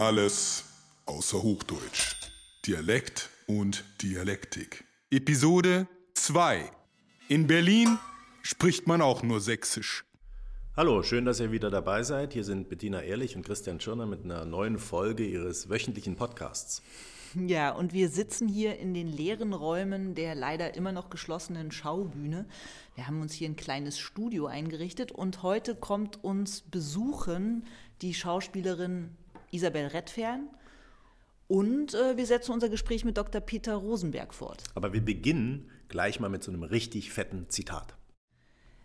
Alles außer Hochdeutsch. Dialekt und Dialektik. Episode 2. In Berlin spricht man auch nur Sächsisch. Hallo, schön, dass ihr wieder dabei seid. Hier sind Bettina Ehrlich und Christian Schirner mit einer neuen Folge ihres wöchentlichen Podcasts. Ja, und wir sitzen hier in den leeren Räumen der leider immer noch geschlossenen Schaubühne. Wir haben uns hier ein kleines Studio eingerichtet und heute kommt uns besuchen die Schauspielerin Isabel Redfern. Und äh, wir setzen unser Gespräch mit Dr. Peter Rosenberg fort. Aber wir beginnen gleich mal mit so einem richtig fetten Zitat.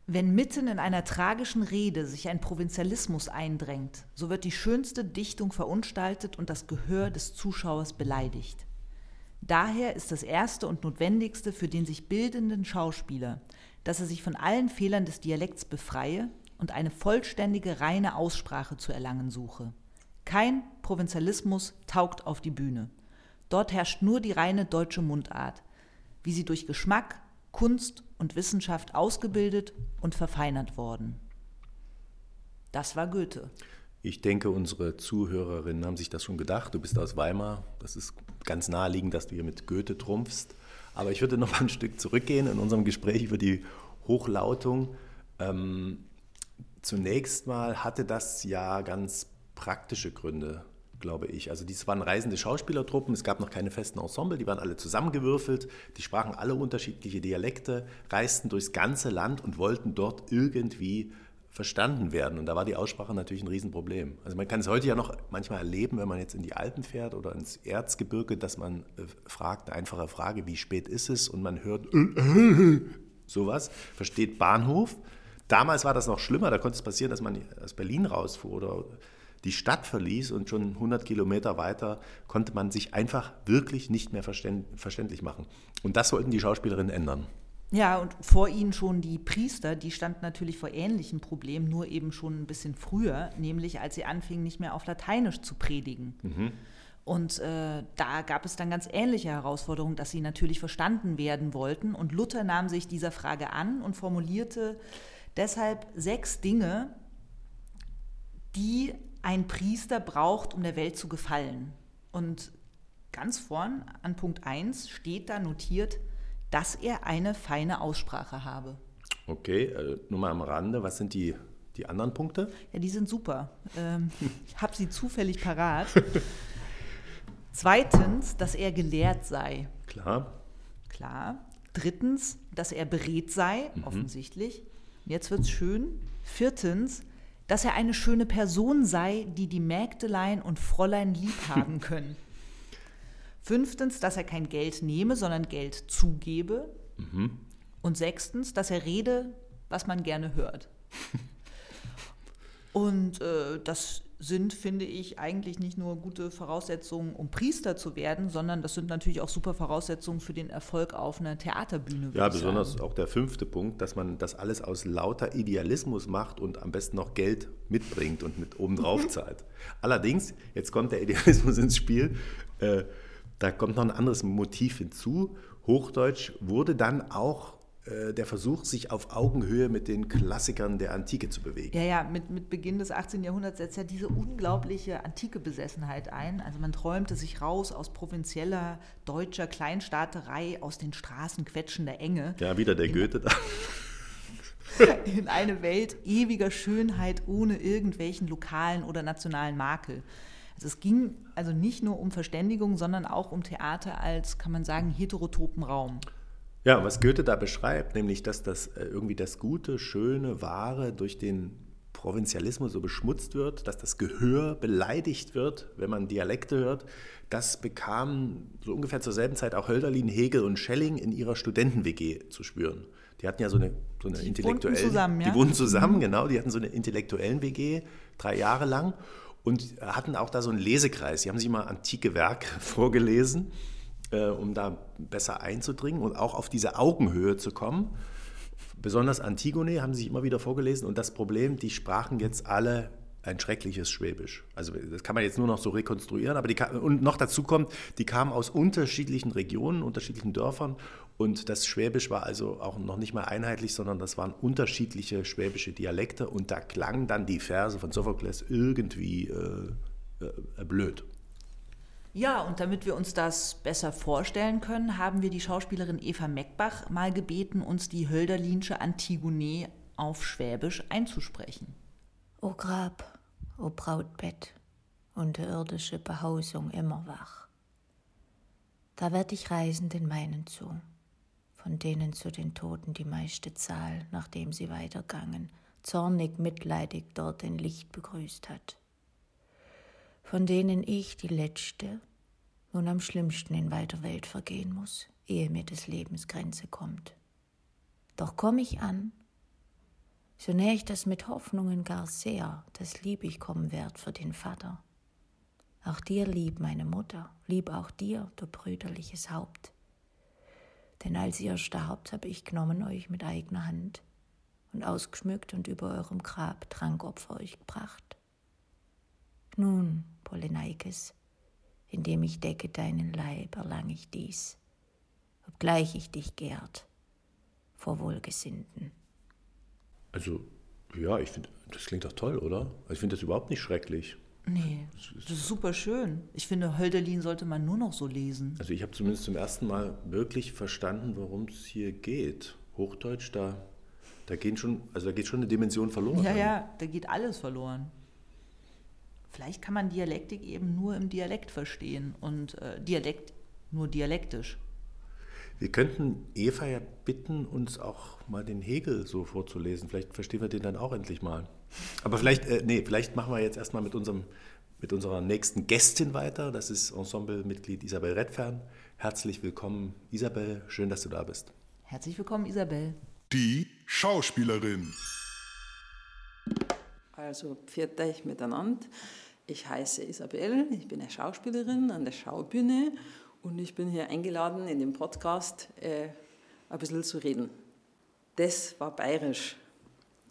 Wenn mitten in einer tragischen Rede sich ein Provinzialismus eindrängt, so wird die schönste Dichtung verunstaltet und das Gehör des Zuschauers beleidigt. Daher ist das Erste und Notwendigste für den sich bildenden Schauspieler, dass er sich von allen Fehlern des Dialekts befreie und eine vollständige, reine Aussprache zu erlangen suche. Kein Provinzialismus taugt auf die Bühne. Dort herrscht nur die reine deutsche Mundart, wie sie durch Geschmack, Kunst und Wissenschaft ausgebildet und verfeinert worden. Das war Goethe. Ich denke, unsere Zuhörerinnen haben sich das schon gedacht. Du bist aus Weimar. Das ist ganz naheliegend, dass du hier mit Goethe trumpfst. Aber ich würde noch mal ein Stück zurückgehen in unserem Gespräch über die Hochlautung. Ähm, zunächst mal hatte das ja ganz praktische Gründe, glaube ich. Also dies waren reisende Schauspielertruppen, es gab noch keine festen Ensemble, die waren alle zusammengewürfelt, die sprachen alle unterschiedliche Dialekte, reisten durchs ganze Land und wollten dort irgendwie verstanden werden. Und da war die Aussprache natürlich ein Riesenproblem. Also man kann es heute ja noch manchmal erleben, wenn man jetzt in die Alpen fährt oder ins Erzgebirge, dass man äh, fragt, eine einfache Frage, wie spät ist es? Und man hört sowas, versteht Bahnhof. Damals war das noch schlimmer, da konnte es passieren, dass man aus Berlin rausfuhr oder die Stadt verließ und schon 100 Kilometer weiter konnte man sich einfach wirklich nicht mehr verständlich machen. Und das sollten die Schauspielerinnen ändern. Ja, und vor ihnen schon die Priester, die standen natürlich vor ähnlichen Problemen, nur eben schon ein bisschen früher, nämlich als sie anfingen, nicht mehr auf Lateinisch zu predigen. Mhm. Und äh, da gab es dann ganz ähnliche Herausforderungen, dass sie natürlich verstanden werden wollten. Und Luther nahm sich dieser Frage an und formulierte deshalb sechs Dinge, die ein Priester braucht, um der Welt zu gefallen. Und ganz vorn an Punkt 1 steht da notiert, dass er eine feine Aussprache habe. Okay, äh, nur mal am Rande, was sind die, die anderen Punkte? Ja, die sind super. Ähm, ich habe sie zufällig parat. Zweitens, dass er gelehrt sei. Klar. Klar. Drittens, dass er beredt sei, mhm. offensichtlich. Jetzt wird es schön. Viertens, dass er eine schöne Person sei, die die Mägdelein und Fräulein lieb haben können. Fünftens, dass er kein Geld nehme, sondern Geld zugebe. Mhm. Und sechstens, dass er rede, was man gerne hört. und äh, das sind, finde ich, eigentlich nicht nur gute Voraussetzungen, um Priester zu werden, sondern das sind natürlich auch super Voraussetzungen für den Erfolg auf einer Theaterbühne. Ja, besonders sagen. auch der fünfte Punkt, dass man das alles aus lauter Idealismus macht und am besten noch Geld mitbringt und mit oben drauf mhm. zahlt. Allerdings, jetzt kommt der Idealismus ins Spiel, äh, da kommt noch ein anderes Motiv hinzu. Hochdeutsch wurde dann auch der Versuch, sich auf Augenhöhe mit den Klassikern der Antike zu bewegen. Ja, ja, mit, mit Beginn des 18. Jahrhunderts setzt ja diese unglaubliche antike Besessenheit ein. Also man träumte sich raus aus provinzieller deutscher Kleinstaaterei, aus den Straßen quetschender Enge. Ja, wieder der in, Goethe da. in eine Welt ewiger Schönheit ohne irgendwelchen lokalen oder nationalen Makel. Also es ging also nicht nur um Verständigung, sondern auch um Theater als, kann man sagen, heterotopen Raum. Ja, was Goethe da beschreibt, nämlich dass das äh, irgendwie das Gute, Schöne, Wahre durch den Provinzialismus so beschmutzt wird, dass das Gehör beleidigt wird, wenn man Dialekte hört, das bekam so ungefähr zur selben Zeit auch Hölderlin, Hegel und Schelling in ihrer Studenten-WG zu spüren. Die hatten ja so eine, so eine die intellektuelle. Wohnten zusammen, ja? Die wohnten zusammen, mhm. genau. Die hatten so eine intellektuellen WG, drei Jahre lang. Und hatten auch da so einen Lesekreis. Die haben sich immer antike Werke vorgelesen äh, um da besser einzudringen und auch auf diese Augenhöhe zu kommen. Besonders Antigone haben sie sich immer wieder vorgelesen und das Problem, die sprachen jetzt alle ein schreckliches Schwäbisch. Also das kann man jetzt nur noch so rekonstruieren, aber die und noch dazu kommt, die kamen aus unterschiedlichen Regionen, unterschiedlichen Dörfern und das Schwäbisch war also auch noch nicht mal einheitlich, sondern das waren unterschiedliche schwäbische Dialekte und da klangen dann die Verse von Sophokles irgendwie äh, äh, blöd. Ja, und damit wir uns das besser vorstellen können, haben wir die Schauspielerin Eva Meckbach mal gebeten, uns die Hölderlinsche Antigone auf Schwäbisch einzusprechen. O Grab, o Brautbett, unterirdische Behausung immer wach. Da werd ich reisen den meinen zu, von denen zu den Toten die meiste Zahl, nachdem sie weitergangen, zornig mitleidig dort ein Licht begrüßt hat von denen ich die letzte nun am schlimmsten in weiter Welt vergehen muss, ehe mir des Lebens Grenze kommt. Doch komm ich an, so nähe ich das mit Hoffnungen gar sehr, dass lieb ich kommen werd für den Vater. Auch dir lieb, meine Mutter, lieb auch dir, du brüderliches Haupt. Denn als ihr starbt, hab ich genommen euch mit eigener Hand und ausgeschmückt und über eurem Grab Trankopfer euch gebracht. Nun, Polyneikes, indem ich decke deinen Leib, erlang ich dies, obgleich ich dich gärt vor Wohlgesinnten. Also, ja, ich finde, das klingt doch toll, oder? Also ich finde das überhaupt nicht schrecklich. Nee, das ist super schön. Ich finde, Hölderlin sollte man nur noch so lesen. Also ich habe zumindest zum ersten Mal wirklich verstanden, worum es hier geht. Hochdeutsch, da, da, gehen schon, also da geht schon eine Dimension verloren. Ja, ja, da geht alles verloren. Vielleicht kann man Dialektik eben nur im Dialekt verstehen und äh, Dialekt nur dialektisch. Wir könnten Eva ja bitten, uns auch mal den Hegel so vorzulesen. Vielleicht verstehen wir den dann auch endlich mal. Aber vielleicht, äh, nee, vielleicht machen wir jetzt erstmal mit, unserem, mit unserer nächsten Gästin weiter. Das ist Ensemblemitglied Isabel Redfern. Herzlich willkommen, Isabel. Schön, dass du da bist. Herzlich willkommen, Isabel. Die Schauspielerin. Also, pfiat euch miteinander. Ich heiße Isabel, ich bin eine Schauspielerin an der Schaubühne und ich bin hier eingeladen, in dem Podcast äh, ein bisschen zu reden. Das war bayerisch.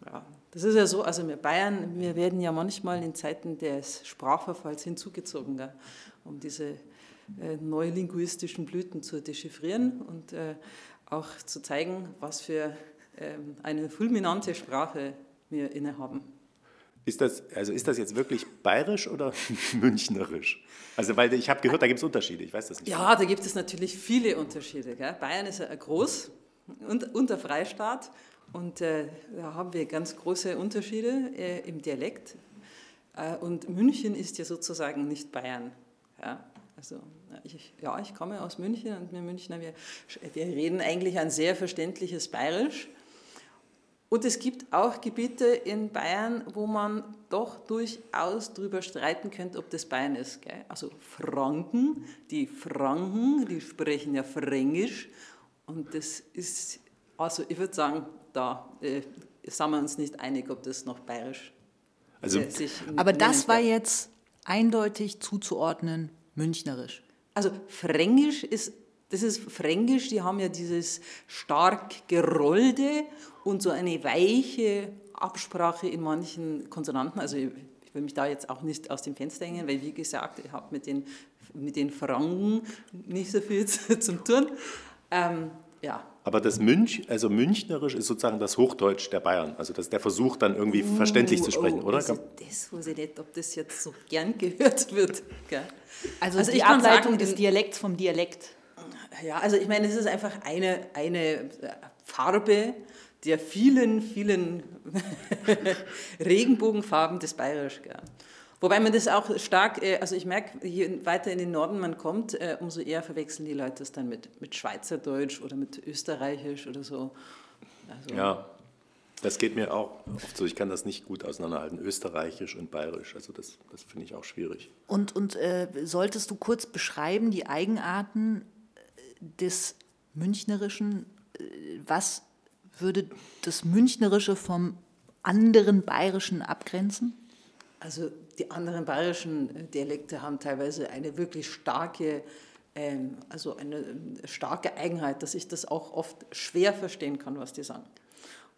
Ja, das ist ja so, also wir Bayern, wir werden ja manchmal in Zeiten des Sprachverfalls hinzugezogen, gell, um diese äh, neulinguistischen Blüten zu dechiffrieren und äh, auch zu zeigen, was für ähm, eine fulminante Sprache wir innehaben. Ist das, also ist das jetzt wirklich bayerisch oder münchnerisch? Also, weil ich habe gehört, da gibt es Unterschiede, ich weiß das nicht. Ja, da gibt es natürlich viele Unterschiede. Gell? Bayern ist ja groß und, und der Freistaat und äh, da haben wir ganz große Unterschiede äh, im Dialekt. Äh, und München ist ja sozusagen nicht Bayern. Ja? Also, ich, ja, ich komme aus München und wir Münchner, wir, wir reden eigentlich ein sehr verständliches Bayerisch. Und es gibt auch Gebiete in Bayern, wo man doch durchaus darüber streiten könnte, ob das Bayern ist. Gell? Also Franken, die Franken, die sprechen ja Fränkisch. Und das ist, also ich würde sagen, da äh, sind wir uns nicht einig, ob das noch bayerisch also, äh, sich Aber das war jetzt eindeutig zuzuordnen, münchnerisch. Also Fränkisch ist das ist Fränkisch, die haben ja dieses stark gerollte und so eine weiche Absprache in manchen Konsonanten. Also ich, will mich da jetzt auch nicht aus dem Fenster hängen, weil wie gesagt, ich habe mit den, mit den Franken nicht so viel zu, zum tun. Ähm, ja. Aber das Münch, also Münchnerisch ist sozusagen das Hochdeutsch der Bayern. Also das der Versuch, dann irgendwie uh, verständlich zu sprechen, oh, oder? Also das weiß ich nicht, ob das jetzt so gern gehört wird. Also, also die Ableitung sagen, des Dialekts vom Dialekt. Ja, also ich meine, es ist einfach eine, eine Farbe der vielen, vielen Regenbogenfarben des Bayerisch. Gell. Wobei man das auch stark, äh, also ich merke, je weiter in den Norden man kommt, äh, umso eher verwechseln die Leute das dann mit, mit Schweizerdeutsch oder mit Österreichisch oder so. Also ja, das geht mir auch oft so. Ich kann das nicht gut auseinanderhalten, Österreichisch und Bayerisch. Also das, das finde ich auch schwierig. Und, und äh, solltest du kurz beschreiben, die Eigenarten des Münchnerischen, äh, was würde das Münchnerische vom anderen Bayerischen abgrenzen? Also die anderen bayerischen äh, Dialekte haben teilweise eine wirklich starke, ähm, also eine ähm, starke Eigenheit, dass ich das auch oft schwer verstehen kann, was die sagen.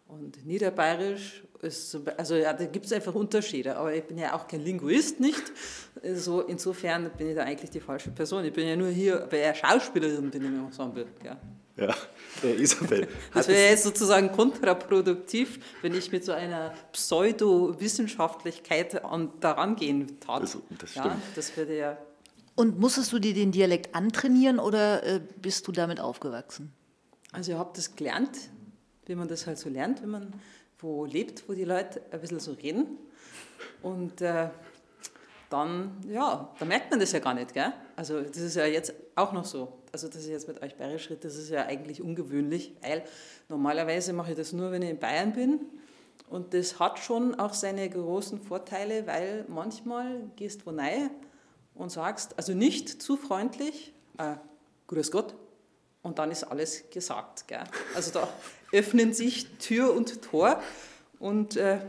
Und Niederbayerisch ist, also ja, da gibt es einfach Unterschiede, aber ich bin ja auch kein Linguist, nicht? So, insofern bin ich da eigentlich die falsche Person. Ich bin ja nur hier, bei der Schauspielerin bin ich im Ensemble. Ja. Ja, der Isabel. Das wäre jetzt sozusagen kontraproduktiv, wenn ich mit so einer Pseudowissenschaftlichkeit daran gehen tat. Das, das stimmt. Ja, das würde ja. Und musstest du dir den Dialekt antrainieren oder äh, bist du damit aufgewachsen? Also ich habe das gelernt, wie man das halt so lernt, wenn man wo lebt, wo die Leute ein bisschen so reden. Und äh, dann, ja, da merkt man das ja gar nicht, gell? Also das ist ja jetzt auch noch so. Also dass ich jetzt mit euch bayerisch rede, das ist ja eigentlich ungewöhnlich, weil normalerweise mache ich das nur, wenn ich in Bayern bin. Und das hat schon auch seine großen Vorteile, weil manchmal gehst du wo rein und sagst, also nicht zu freundlich, äh, Grüß Gott, und dann ist alles gesagt. Gell? Also da öffnen sich Tür und Tor und äh,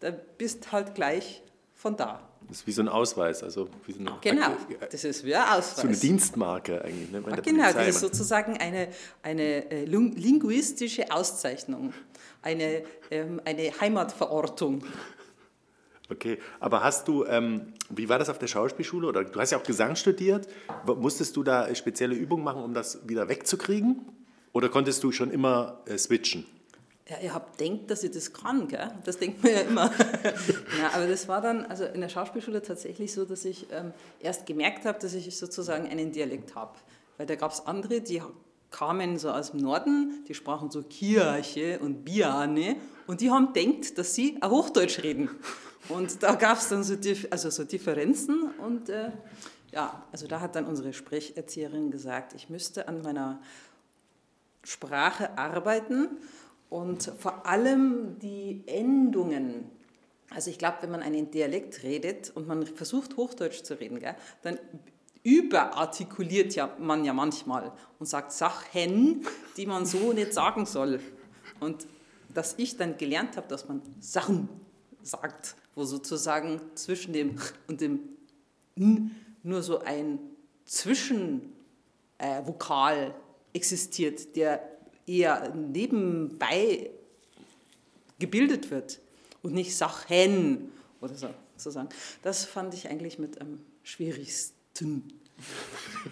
da bist halt gleich von da. Das ist wie so ein Ausweis. Also wie so eine, genau, das ist wie ein Ausweis. So eine Dienstmarke eigentlich. Ne, ja, genau, das ist sozusagen eine, eine äh, linguistische Auszeichnung, eine, ähm, eine Heimatverortung. Okay, aber hast du, ähm, wie war das auf der Schauspielschule? Oder du hast ja auch Gesang studiert. Musstest du da spezielle Übungen machen, um das wieder wegzukriegen? Oder konntest du schon immer äh, switchen? Ja, ihr habt denkt, dass ich das kann, gell? Das denkt man ja immer. ja, aber das war dann also in der Schauspielschule tatsächlich so, dass ich ähm, erst gemerkt habe, dass ich sozusagen einen Dialekt habe. Weil da gab es andere, die kamen so aus dem Norden, die sprachen so Kirche und Biane und die haben denkt, dass sie auch Hochdeutsch reden. Und da gab es dann so, also so Differenzen und äh, ja, also da hat dann unsere Sprecherzieherin gesagt, ich müsste an meiner Sprache arbeiten und vor allem die Endungen. Also ich glaube, wenn man einen Dialekt redet und man versucht Hochdeutsch zu reden, gell, dann überartikuliert ja man ja manchmal und sagt Sachen, die man so nicht sagen soll. Und dass ich dann gelernt habe, dass man Sachen sagt, wo sozusagen zwischen dem und dem N nur so ein Zwischenvokal äh, existiert, der eher nebenbei gebildet wird und nicht Sachen oder so sozusagen. Das fand ich eigentlich mit am schwierigsten.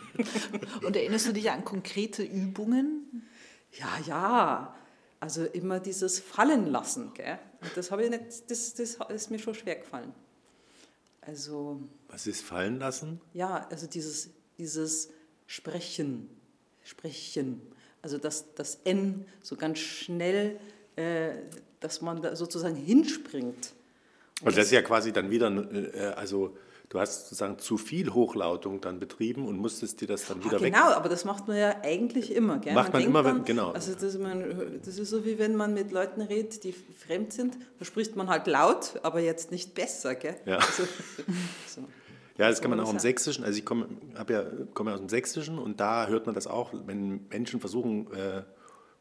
und erinnerst du dich an konkrete Übungen? Ja, ja. Also immer dieses Fallen lassen. Gell? Und das, habe ich nicht, das, das ist mir schon schwer gefallen. Also, Was ist fallen lassen? Ja, also dieses, dieses Sprechen. Sprechen. Also das, das N so ganz schnell, äh, dass man da sozusagen hinspringt. Und also das ist ja quasi dann wieder, äh, also du hast sozusagen zu viel Hochlautung dann betrieben und musstest dir das dann wieder ah, weg. Genau, aber das macht man ja eigentlich immer. Gell? Macht man, man immer, dann, wenn, genau. Also das, man, das ist so wie wenn man mit Leuten redet, die fremd sind, da spricht man halt laut, aber jetzt nicht besser. Gell? Ja. Also, so. Ja, das kann man auch im Sächsischen, also ich komme, ja, komme aus dem Sächsischen und da hört man das auch, wenn Menschen versuchen, äh,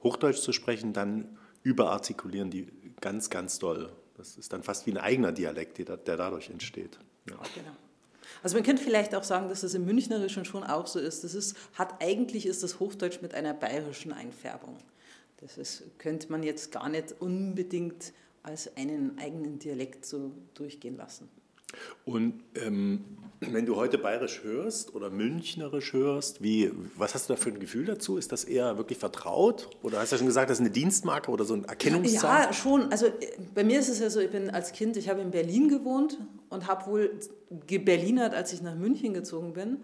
Hochdeutsch zu sprechen, dann überartikulieren die ganz, ganz doll. Das ist dann fast wie ein eigener Dialekt, der dadurch entsteht. Ja. Genau. Also man könnte vielleicht auch sagen, dass das im Münchnerischen schon auch so ist. Das ist, hat eigentlich ist das Hochdeutsch mit einer bayerischen Einfärbung. Das ist, könnte man jetzt gar nicht unbedingt als einen eigenen Dialekt so durchgehen lassen. Und ähm, wenn du heute bayerisch hörst oder münchnerisch hörst, wie, was hast du da für ein Gefühl dazu? Ist das eher wirklich vertraut? Oder hast du ja schon gesagt, das ist eine Dienstmarke oder so ein Erkennungszeichen? Ja, schon. Also bei mir ist es ja so, ich bin als Kind, ich habe in Berlin gewohnt und habe wohl geberlinert, als ich nach München gezogen bin.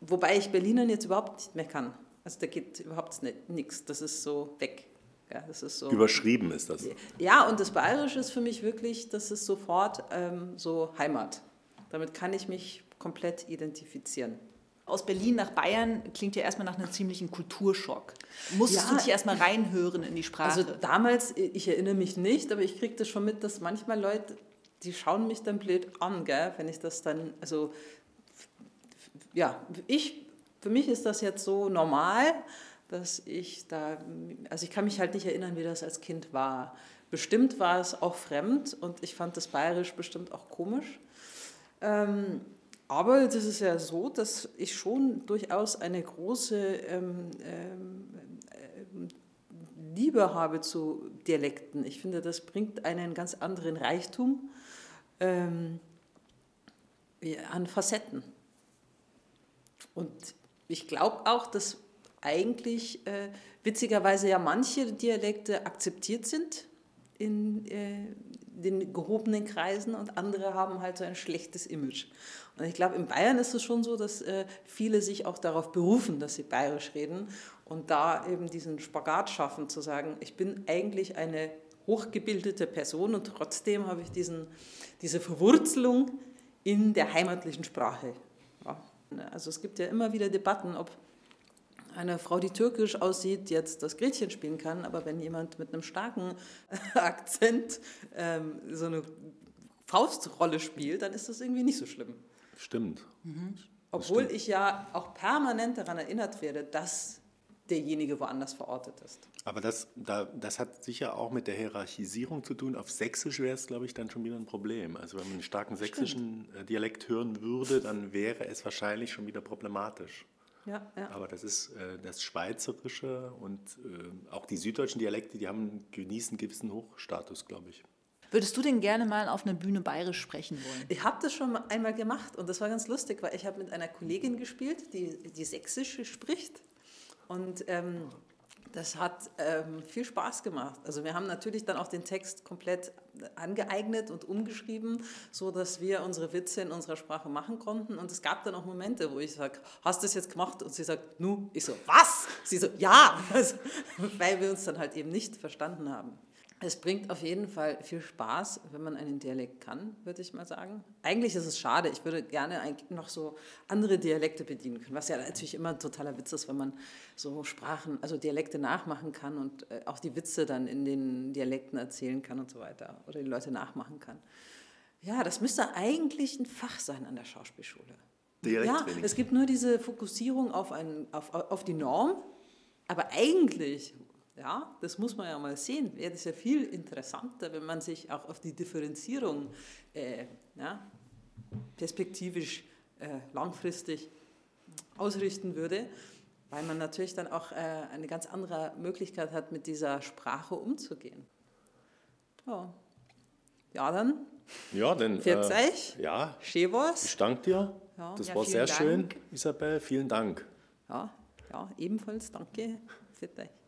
Wobei ich Berlinern jetzt überhaupt nicht mehr kann. Also da geht überhaupt nichts. Das ist so weg. Ja, das ist so, Überschrieben ist das. Ja, und das Bayerische ist für mich wirklich, das ist sofort ähm, so Heimat. Damit kann ich mich komplett identifizieren. Aus Berlin nach Bayern klingt ja erstmal nach einem ziemlichen Kulturschock. Musstest ja, du dich erstmal reinhören in die Sprache? Also damals, ich erinnere mich nicht, aber ich kriege das schon mit, dass manchmal Leute, die schauen mich dann blöd an, gell, wenn ich das dann, also ja, ich, für mich ist das jetzt so normal, dass ich da, also ich kann mich halt nicht erinnern, wie das als Kind war. Bestimmt war es auch fremd und ich fand das Bayerisch bestimmt auch komisch. Ähm, aber das ist ja so, dass ich schon durchaus eine große ähm, ähm, Liebe habe zu Dialekten. Ich finde, das bringt einen ganz anderen Reichtum ähm, an Facetten. Und ich glaube auch, dass eigentlich äh, witzigerweise ja manche Dialekte akzeptiert sind in äh, den gehobenen Kreisen und andere haben halt so ein schlechtes Image. Und ich glaube, in Bayern ist es schon so, dass äh, viele sich auch darauf berufen, dass sie bayerisch reden und da eben diesen Spagat schaffen, zu sagen, ich bin eigentlich eine hochgebildete Person und trotzdem habe ich diesen, diese Verwurzelung in der heimatlichen Sprache. Ja. Also es gibt ja immer wieder Debatten, ob eine Frau, die türkisch aussieht, jetzt das Gretchen spielen kann, aber wenn jemand mit einem starken Akzent ähm, so eine Faustrolle spielt, dann ist das irgendwie nicht so schlimm. Stimmt. Mhm. Obwohl stimmt. ich ja auch permanent daran erinnert werde, dass derjenige woanders verortet ist. Aber das, da, das hat sicher auch mit der Hierarchisierung zu tun. Auf Sächsisch wäre es, glaube ich, dann schon wieder ein Problem. Also wenn man einen starken sächsischen. Äh, Dialekt hören würde, dann wäre es wahrscheinlich schon wieder problematisch. Ja, ja. Aber das ist äh, das Schweizerische und äh, auch die süddeutschen Dialekte, die haben, genießen gewissen Hochstatus, glaube ich. Würdest du denn gerne mal auf einer Bühne bayerisch sprechen wollen? Ich habe das schon einmal gemacht und das war ganz lustig, weil ich habe mit einer Kollegin gespielt, die, die sächsisch spricht. Und ähm, das hat ähm, viel Spaß gemacht. Also wir haben natürlich dann auch den Text komplett angeeignet und umgeschrieben, so dass wir unsere Witze in unserer Sprache machen konnten. Und es gab dann auch Momente, wo ich sage, hast du das jetzt gemacht? Und sie sagt, nu. Ich so, was? Sie so, ja, also, weil wir uns dann halt eben nicht verstanden haben. Es bringt auf jeden Fall viel Spaß, wenn man einen Dialekt kann, würde ich mal sagen. Eigentlich ist es schade. Ich würde gerne noch so andere Dialekte bedienen können, was ja natürlich immer ein totaler Witz ist, wenn man so Sprachen, also Dialekte nachmachen kann und äh, auch die Witze dann in den Dialekten erzählen kann und so weiter oder die Leute nachmachen kann. Ja, das müsste eigentlich ein Fach sein an der Schauspielschule. Ja, es gibt nur diese Fokussierung auf, ein, auf, auf die Norm, aber eigentlich ja, das muss man ja mal sehen. Wäre das ja viel interessanter, wenn man sich auch auf die Differenzierung äh, ja, perspektivisch äh, langfristig ausrichten würde, weil man natürlich dann auch äh, eine ganz andere Möglichkeit hat, mit dieser Sprache umzugehen. Ja, ja dann. Ja, dann. Pfiat äh, euch. Ja. Schön war's. Ich danke dir. Ja. Das ja, war sehr Dank. schön, Isabel. Vielen Dank. Ja, ja ebenfalls danke. Pfiat euch.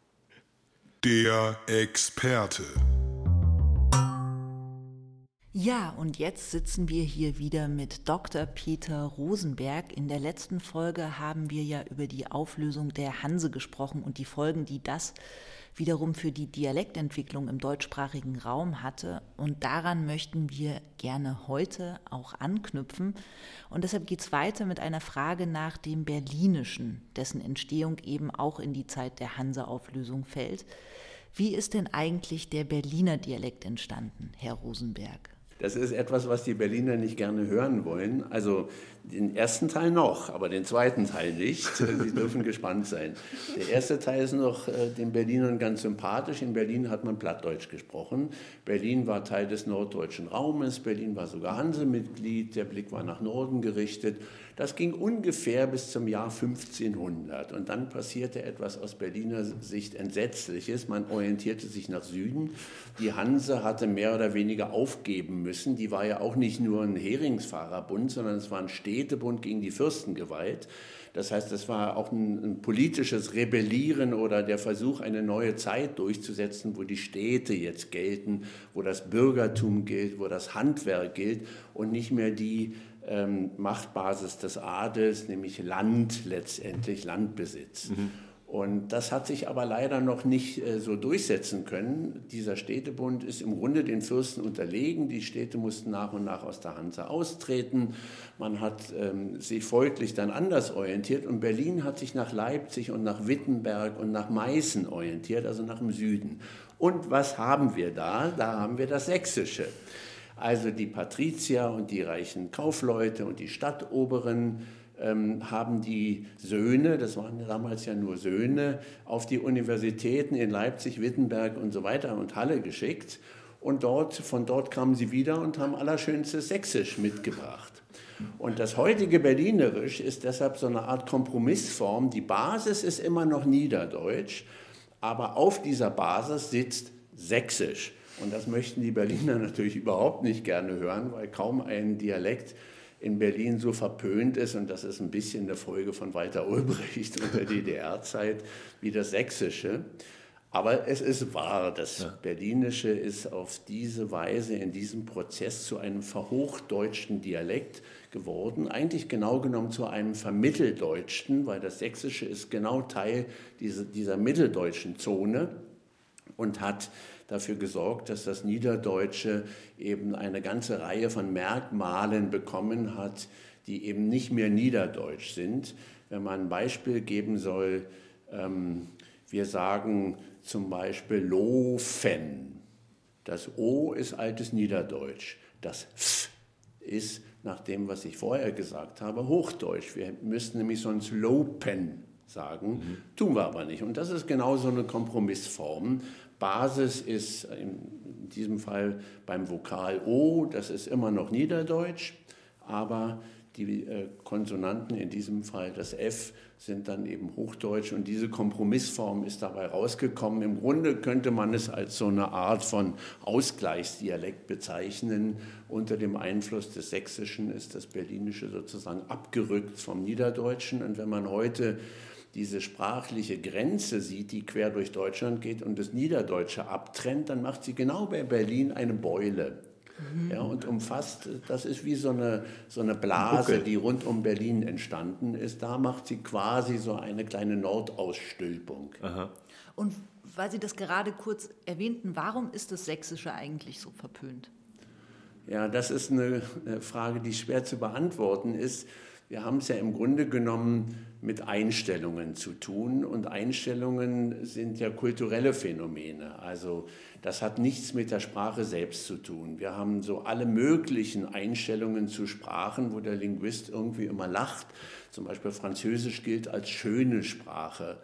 Der Experte. Ja, und jetzt sitzen wir hier wieder mit Dr. Peter Rosenberg. In der letzten Folge haben wir ja über die Auflösung der Hanse gesprochen und die Folgen, die das wiederum für die Dialektentwicklung im deutschsprachigen Raum hatte. Und daran möchten wir gerne heute auch anknüpfen. Und deshalb geht es weiter mit einer Frage nach dem Berlinischen, dessen Entstehung eben auch in die Zeit der Hanse-Auflösung fällt. Wie ist denn eigentlich der Berliner Dialekt entstanden, Herr Rosenberg? Das ist etwas, was die Berliner nicht gerne hören wollen. Also den ersten Teil noch, aber den zweiten Teil nicht. Sie dürfen gespannt sein. Der erste Teil ist noch äh, den Berlinern ganz sympathisch. In Berlin hat man Plattdeutsch gesprochen. Berlin war Teil des norddeutschen Raumes. Berlin war sogar Hansemitglied. Der Blick war nach Norden gerichtet. Das ging ungefähr bis zum Jahr 1500. Und dann passierte etwas aus Berliner Sicht Entsetzliches. Man orientierte sich nach Süden. Die Hanse hatte mehr oder weniger aufgeben müssen. Die war ja auch nicht nur ein Heringsfahrerbund, sondern es war ein Städte Städtebund gegen die Fürstengewalt. Das heißt, das war auch ein, ein, politisches Rebellieren oder der Versuch, eine neue Zeit durchzusetzen, wo die Städte jetzt gelten, wo das Bürgertum gilt, wo das Handwerk gilt und nicht mehr die ähm, Machtbasis des Adels, nämlich Land letztendlich, Landbesitz. Mhm. Und das hat sich aber leider noch nicht äh, so durchsetzen können. Dieser Städtebund ist im Grunde den Fürsten unterlegen. Die Städte mussten nach und nach aus der Hanse austreten. Man hat ähm, sich folglich dann anders orientiert und Berlin hat sich nach Leipzig und nach Wittenberg und nach Meißen orientiert, also nach dem Süden. Und was haben wir da? Da haben wir das Sächsische. Also die Patrizier und die reichen Kaufleute und die Stadtoberen ähm, haben die Söhne, das waren damals ja nur Söhne, auf die Universitäten in Leipzig, Wittenberg und so weiter und Halle geschickt. Und dort, von dort kamen sie wieder und haben allerschönstes Sächsisch mitgebracht. Und das heutige Berlinerisch ist deshalb so eine Art Kompromissform. Die Basis ist immer noch Niederdeutsch, aber auf dieser Basis sitzt Sächsisch. Und das möchten die Berliner natürlich überhaupt nicht gerne hören, weil kaum ein Dialekt in Berlin so verpönt ist, und das ist ein bisschen eine Folge von Walter Ulbricht und der DDR-Zeit, wie das Sächsische. Aber es ist wahr, das ja. Berlinische ist auf diese Weise in diesem Prozess zu einem verhochdeutschten Dialekt geworden, eigentlich genau genommen zu einem vermitteldeutschen, weil das Sächsische ist genau Teil dieser, dieser mitteldeutschen Zone und hat dafür gesorgt, dass das Niederdeutsche eben eine ganze Reihe von Merkmalen bekommen hat, die eben nicht mehr Niederdeutsch sind. Wenn man ein Beispiel geben soll, ähm, wir sagen zum Beispiel Lofen. Das O ist altes Niederdeutsch. Das F ist, nach dem, was ich vorher gesagt habe, Hochdeutsch. Wir müssten nämlich sonst Lopen sagen, mhm. tun wir aber nicht. Und das ist genau so eine Kompromissform. Basis ist in diesem Fall beim Vokal O, das ist immer noch Niederdeutsch, aber die äh, Konsonanten, in diesem Fall das F, sind dann eben Hochdeutsch und diese Kompromissform ist dabei rausgekommen. Im Grunde könnte man es als so eine Art von Ausgleichsdialekt bezeichnen. Unter dem Einfluss des Sächsischen ist das Berlinische sozusagen abgerückt vom Niederdeutschen und wenn man heute diese sprachliche Grenze sieht, die quer durch Deutschland geht und das Niederdeutsche abtrennt, dann macht sie genau bei Berlin eine Beule. Mhm. Ja, und umfasst, das ist wie so eine, so eine Blase, die rund um Berlin entstanden ist. Da macht sie quasi so eine kleine Nordausstülpung. Aha. Und weil Sie das gerade kurz erwähnten, warum ist das Sächsische eigentlich so verpönt? Ja, das ist eine Frage, die schwer zu beantworten ist. Wir haben es ja im Grunde genommen mit Einstellungen zu tun und Einstellungen sind ja kulturelle Phänomene. Also das hat nichts mit der Sprache selbst zu tun. Wir haben so alle möglichen Einstellungen zu Sprachen, wo der Linguist irgendwie immer lacht. Zum Beispiel Französisch gilt als schöne Sprache.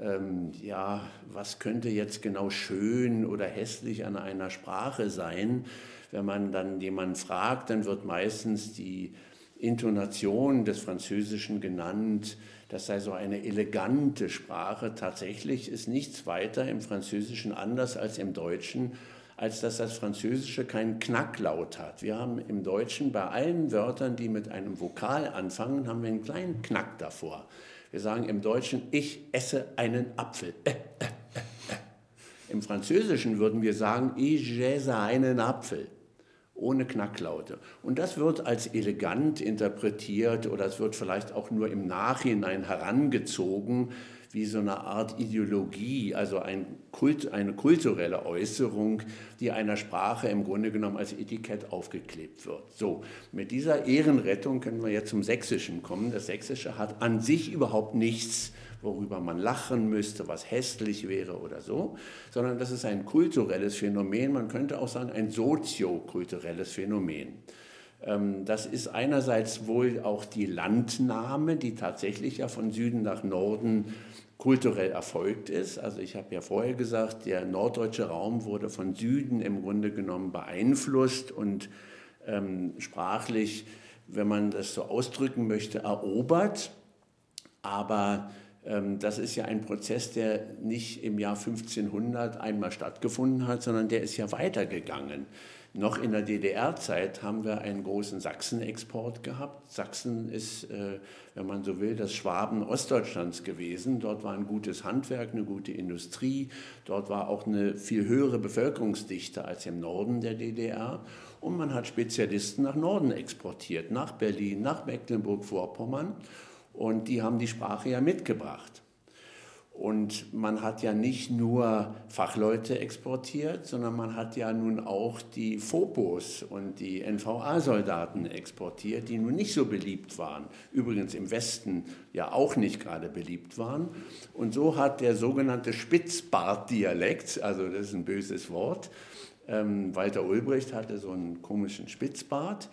Ähm, ja, was könnte jetzt genau schön oder hässlich an einer Sprache sein? Wenn man dann jemanden fragt, dann wird meistens die Intonation des Französischen genannt. Das sei so eine elegante Sprache. Tatsächlich ist nichts weiter im Französischen anders als im Deutschen, als dass das Französische keinen Knacklaut hat. Wir haben im Deutschen bei allen Wörtern, die mit einem Vokal anfangen, haben wir einen kleinen Knack davor. Wir sagen im Deutschen, ich esse einen Apfel. Äh, äh, äh, Im Französischen würden wir sagen, ich esse einen Apfel ohne Knacklaute. Und das wird als elegant interpretiert oder es wird vielleicht auch nur im Nachhinein herangezogen wie so eine Art Ideologie, also ein Kult, eine kulturelle Äußerung, die einer Sprache im Grunde genommen als Etikett aufgeklebt wird. So, mit dieser Ehrenrettung können wir jetzt zum Sächsischen kommen. Das Sächsische hat an sich überhaupt nichts worüber man lachen müsste, was hässlich wäre oder so, sondern das ist ein kulturelles Phänomen, man könnte auch sagen ein soziokulturelles Phänomen. Ähm, das ist einerseits wohl auch die Landnahme, die tatsächlich ja von Süden nach Norden kulturell erfolgt ist. Also ich habe ja vorher gesagt, der norddeutsche Raum wurde von Süden im Grunde genommen beeinflusst und ähm, sprachlich, wenn man das so ausdrücken möchte, erobert. Aber das ist ja ein Prozess, der nicht im Jahr 1500 einmal stattgefunden hat, sondern der ist ja weitergegangen. Noch in der DDR-Zeit haben wir einen großen Sachsenexport gehabt. Sachsen ist, äh, wenn man so will, das Schwaben Ostdeutschlands gewesen. Dort war ein gutes Handwerk, eine gute Industrie. Dort war auch eine viel höhere Bevölkerungsdichte als im Norden der DDR. Und man hat Spezialisten nach Norden exportiert, nach Berlin, nach Mecklenburg-Vorpommern. Und die haben die Sprache ja mitgebracht. Und man hat ja nicht nur Fachleute exportiert, sondern man hat ja nun auch die Phobos und die NVA-Soldaten exportiert, die nun nicht so beliebt waren. Übrigens im Westen ja auch nicht gerade beliebt waren. Und so hat der sogenannte Spitzbart-Dialekt, also das ist ein böses Wort, ähm, Walter Ulbricht hatte so einen komischen Spitzbart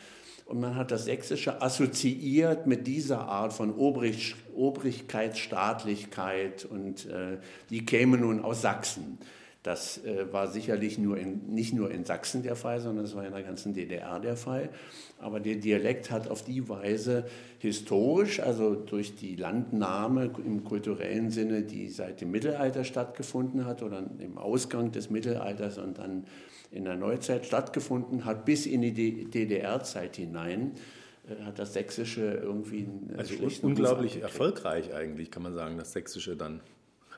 und man hat das Sächsische assoziiert mit dieser Art von Obrig, Obrigkeitsstaatlichkeit und äh, die käme nun aus Sachsen. Das äh, war sicherlich nur in, nicht nur in Sachsen der Fall, sondern es war in der ganzen DDR der Fall. Aber der Dialekt hat auf die Weise historisch, also durch die Landnahme im kulturellen Sinne, die seit dem Mittelalter stattgefunden hat oder im Ausgang des Mittelalters und dann in der Neuzeit stattgefunden hat, bis in die DDR-Zeit hinein, äh, hat das Sächsische irgendwie einen also unglaublich erfolgreich eigentlich, kann man sagen, das Sächsische dann.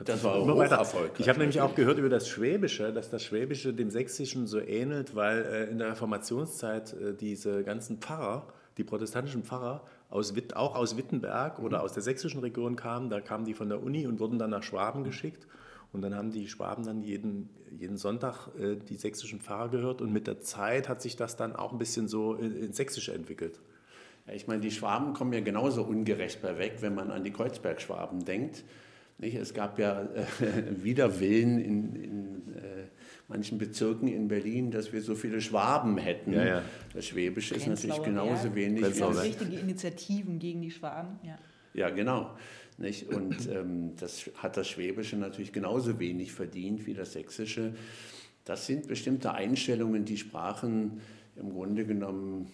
Das war immer weiter erfolgreich. Ich habe nämlich auch gehört über das Schwäbische, dass das Schwäbische dem Sächsischen so ähnelt, weil äh, in der Reformationszeit äh, diese ganzen Pfarrer, die protestantischen Pfarrer, aus, auch aus Wittenberg oder mhm. aus der sächsischen Region kamen. Da kamen die von der Uni und wurden dann nach Schwaben geschickt. Und dann haben die Schwaben dann jeden, jeden Sonntag äh, die sächsischen Pfarrer gehört. Und mit der Zeit hat sich das dann auch ein bisschen so ins Sächsische entwickelt. Ja, ich meine, die Schwaben kommen ja genauso ungerecht bei weg, wenn man an die Kreuzberg-Schwaben denkt. Nicht? Es gab ja äh, Widerwillen in, in äh, manchen Bezirken in Berlin, dass wir so viele Schwaben hätten. Ja, ja. Das Schwäbische ist natürlich genauso Berg. wenig. Es gibt richtige Initiativen gegen die Schwaben. Ja, ja genau. Nicht? Und ähm, das hat das Schwäbische natürlich genauso wenig verdient wie das Sächsische. Das sind bestimmte Einstellungen, die Sprachen im Grunde genommen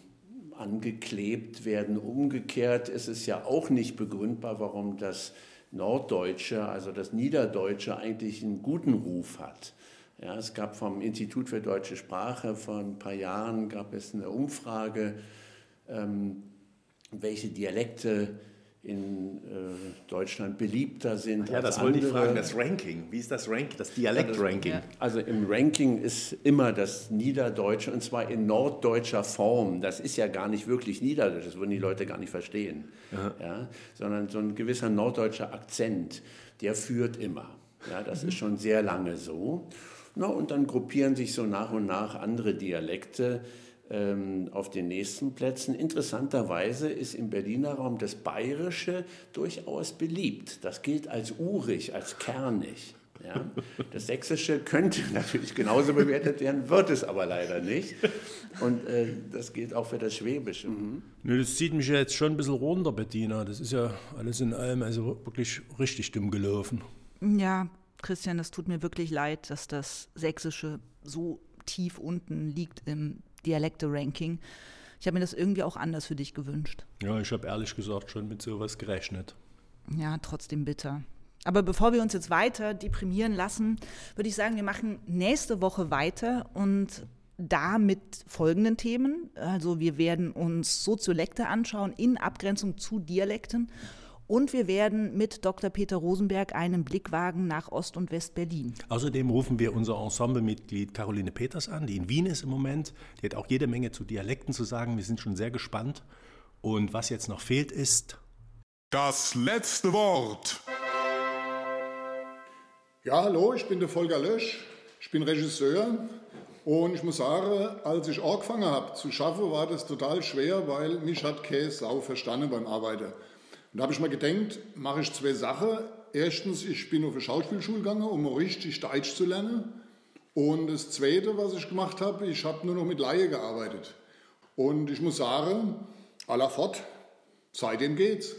angeklebt werden. Umgekehrt ist es ja auch nicht begründbar, warum das Norddeutsche, also das Niederdeutsche, eigentlich einen guten Ruf hat. Ja, es gab vom Institut für deutsche Sprache vor ein paar Jahren gab es eine Umfrage, ähm, welche Dialekte in äh, Deutschland beliebter sind. Ja, das wollte ich fragen, das Ranking. Wie ist das Ranking, das Dialekt-Ranking? Ja, also im Ranking ist immer das Niederdeutsche und zwar in norddeutscher Form. Das ist ja gar nicht wirklich Niederdeutsch, das würden die Leute gar nicht verstehen. Ja, sondern so ein gewisser norddeutscher Akzent, der führt immer. Ja, das mhm. ist schon sehr lange so. Na, und dann gruppieren sich so nach und nach andere Dialekte auf den nächsten Plätzen. Interessanterweise ist im Berliner Raum das Bayerische durchaus beliebt. Das gilt als urig, als kernig. Ja? Das Sächsische könnte natürlich genauso bewertet werden, wird es aber leider nicht. Und äh, das gilt auch für das Schwäbische. Mhm. Nö, das zieht mich ja jetzt schon ein bisschen runter, Bettina. Das ist ja alles in allem also wirklich richtig dumm gelaufen. Ja, Christian, es tut mir wirklich leid, dass das Sächsische so tief unten liegt im Dialekte-Ranking. Ich habe mir das irgendwie auch anders für dich gewünscht. Ja, ich habe ehrlich gesagt schon mit sowas gerechnet. Ja, trotzdem bitter. Aber bevor wir uns jetzt weiter deprimieren lassen, würde ich sagen, wir machen nächste Woche weiter und da mit folgenden Themen. Also wir werden uns Soziolekte anschauen in Abgrenzung zu Dialekten und wir werden mit Dr. Peter Rosenberg einen Blick wagen nach Ost- und West-Berlin. Außerdem rufen wir unser Ensemblemitglied Caroline Peters an, die in Wien ist im Moment. Die hat auch jede Menge zu Dialekten zu sagen. Wir sind schon sehr gespannt. Und was jetzt noch fehlt, ist. Das letzte Wort. Ja, hallo, ich bin der Volker Lösch. Ich bin Regisseur. Und ich muss sagen, als ich angefangen habe zu schaffen, war das total schwer, weil mich hat Käse Sau verstanden beim Arbeiten. Und da habe ich mir gedacht, mache ich zwei Sachen. Erstens, ich bin auf eine Schauspielschule gegangen, um richtig Deutsch zu lernen. Und das Zweite, was ich gemacht habe, ich habe nur noch mit Laie gearbeitet. Und ich muss sagen, à la fort, seitdem geht's.